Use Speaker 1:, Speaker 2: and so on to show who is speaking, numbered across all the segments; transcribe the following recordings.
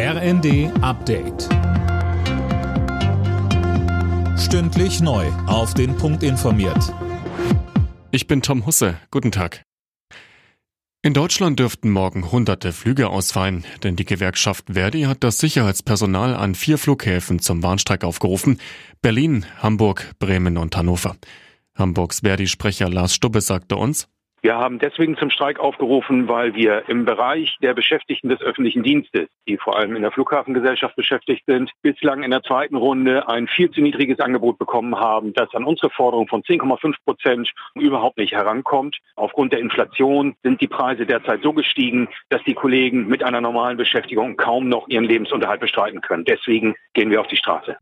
Speaker 1: RND Update. Stündlich neu. Auf den Punkt informiert.
Speaker 2: Ich bin Tom Husse. Guten Tag. In Deutschland dürften morgen hunderte Flüge ausfallen, denn die Gewerkschaft Verdi hat das Sicherheitspersonal an vier Flughäfen zum Warnstreik aufgerufen. Berlin, Hamburg, Bremen und Hannover. Hamburgs Verdi-Sprecher Lars Stubbe sagte uns,
Speaker 3: wir haben deswegen zum Streik aufgerufen, weil wir im Bereich der Beschäftigten des öffentlichen Dienstes, die vor allem in der Flughafengesellschaft beschäftigt sind, bislang in der zweiten Runde ein viel zu niedriges Angebot bekommen haben, das an unsere Forderung von 10,5 Prozent überhaupt nicht herankommt. Aufgrund der Inflation sind die Preise derzeit so gestiegen, dass die Kollegen mit einer normalen Beschäftigung kaum noch ihren Lebensunterhalt bestreiten können. Deswegen gehen wir auf die Straße.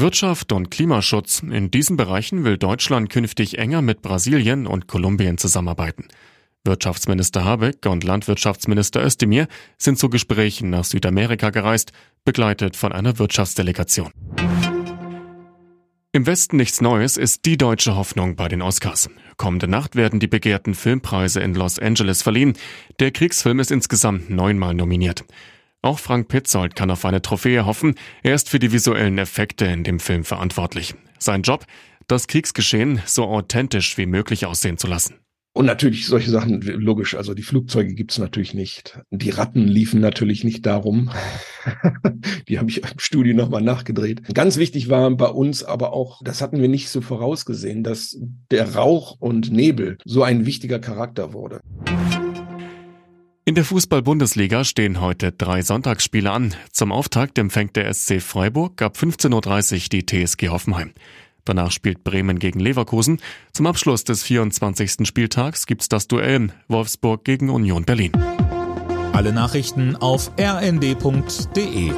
Speaker 2: Wirtschaft und Klimaschutz. In diesen Bereichen will Deutschland künftig enger mit Brasilien und Kolumbien zusammenarbeiten. Wirtschaftsminister Habeck und Landwirtschaftsminister Özdemir sind zu Gesprächen nach Südamerika gereist, begleitet von einer Wirtschaftsdelegation. Im Westen nichts Neues ist die deutsche Hoffnung bei den Oscars. Kommende Nacht werden die begehrten Filmpreise in Los Angeles verliehen. Der Kriegsfilm ist insgesamt neunmal nominiert. Auch Frank Petzold kann auf eine Trophäe hoffen. Er ist für die visuellen Effekte in dem Film verantwortlich. Sein Job, das Kriegsgeschehen so authentisch wie möglich aussehen zu lassen.
Speaker 4: Und natürlich solche Sachen, logisch, also die Flugzeuge gibt's natürlich nicht. Die Ratten liefen natürlich nicht darum. die habe ich im Studio nochmal nachgedreht. Ganz wichtig war bei uns aber auch, das hatten wir nicht so vorausgesehen, dass der Rauch und Nebel so ein wichtiger Charakter wurde.
Speaker 2: In der Fußball-Bundesliga stehen heute drei Sonntagsspiele an. Zum Auftakt empfängt der SC Freiburg ab 15.30 Uhr die TSG Hoffenheim. Danach spielt Bremen gegen Leverkusen. Zum Abschluss des 24. Spieltags gibt's das Duell Wolfsburg gegen Union Berlin.
Speaker 1: Alle Nachrichten auf rnd.de